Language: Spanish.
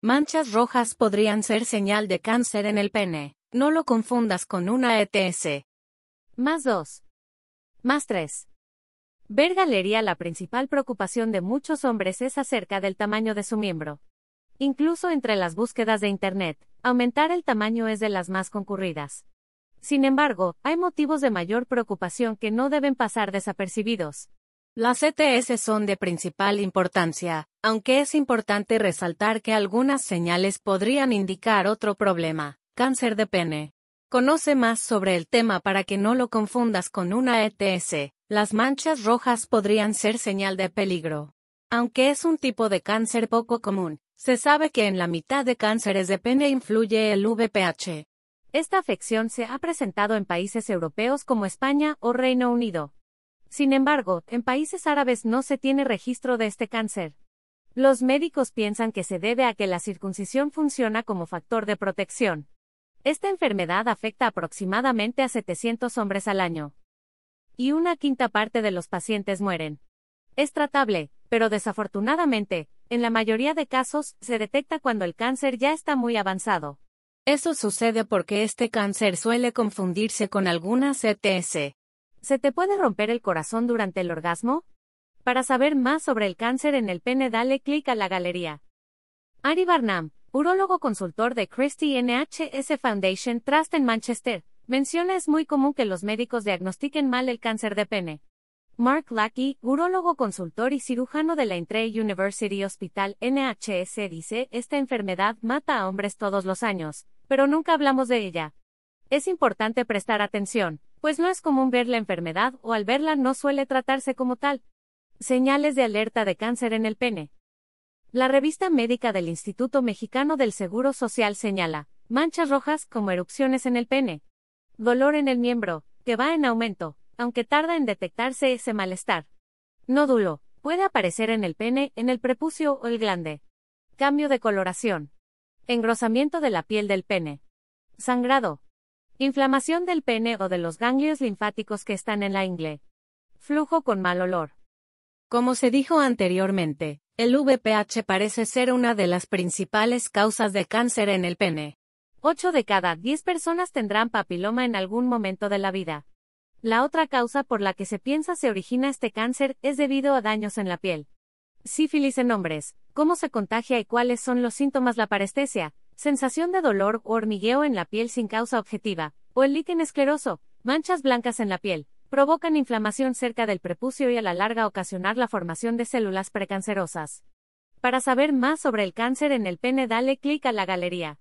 Manchas rojas podrían ser señal de cáncer en el pene. No lo confundas con una ETS. Más 2. Más 3. Ver galería La principal preocupación de muchos hombres es acerca del tamaño de su miembro. Incluso entre las búsquedas de Internet, aumentar el tamaño es de las más concurridas. Sin embargo, hay motivos de mayor preocupación que no deben pasar desapercibidos. Las ETS son de principal importancia, aunque es importante resaltar que algunas señales podrían indicar otro problema, cáncer de pene. Conoce más sobre el tema para que no lo confundas con una ETS. Las manchas rojas podrían ser señal de peligro. Aunque es un tipo de cáncer poco común, se sabe que en la mitad de cánceres de pene influye el VPH. Esta afección se ha presentado en países europeos como España o Reino Unido. Sin embargo, en países árabes no se tiene registro de este cáncer. Los médicos piensan que se debe a que la circuncisión funciona como factor de protección. Esta enfermedad afecta aproximadamente a 700 hombres al año. Y una quinta parte de los pacientes mueren. Es tratable, pero desafortunadamente, en la mayoría de casos, se detecta cuando el cáncer ya está muy avanzado. Eso sucede porque este cáncer suele confundirse con algunas ETS. ¿Se te puede romper el corazón durante el orgasmo? Para saber más sobre el cáncer en el pene, dale clic a la galería. Ari Barnum, urólogo consultor de Christie NHS Foundation Trust en Manchester, menciona es muy común que los médicos diagnostiquen mal el cáncer de pene. Mark Lackey, urólogo consultor y cirujano de la Entre University Hospital NHS dice, esta enfermedad mata a hombres todos los años, pero nunca hablamos de ella. Es importante prestar atención, pues no es común ver la enfermedad o al verla no suele tratarse como tal. Señales de alerta de cáncer en el pene. La revista médica del Instituto Mexicano del Seguro Social señala, manchas rojas como erupciones en el pene. Dolor en el miembro, que va en aumento, aunque tarda en detectarse ese malestar. Nódulo, puede aparecer en el pene, en el prepucio o el glande. Cambio de coloración. Engrosamiento de la piel del pene. Sangrado. Inflamación del pene o de los ganglios linfáticos que están en la ingle. Flujo con mal olor. Como se dijo anteriormente, el VPH parece ser una de las principales causas de cáncer en el pene. 8 de cada 10 personas tendrán papiloma en algún momento de la vida. La otra causa por la que se piensa se origina este cáncer es debido a daños en la piel. Sífilis en hombres. ¿Cómo se contagia y cuáles son los síntomas? La parestesia, sensación de dolor o hormigueo en la piel sin causa objetiva, o el líquen escleroso, manchas blancas en la piel, provocan inflamación cerca del prepucio y a la larga ocasionar la formación de células precancerosas. Para saber más sobre el cáncer en el pene, dale clic a la galería.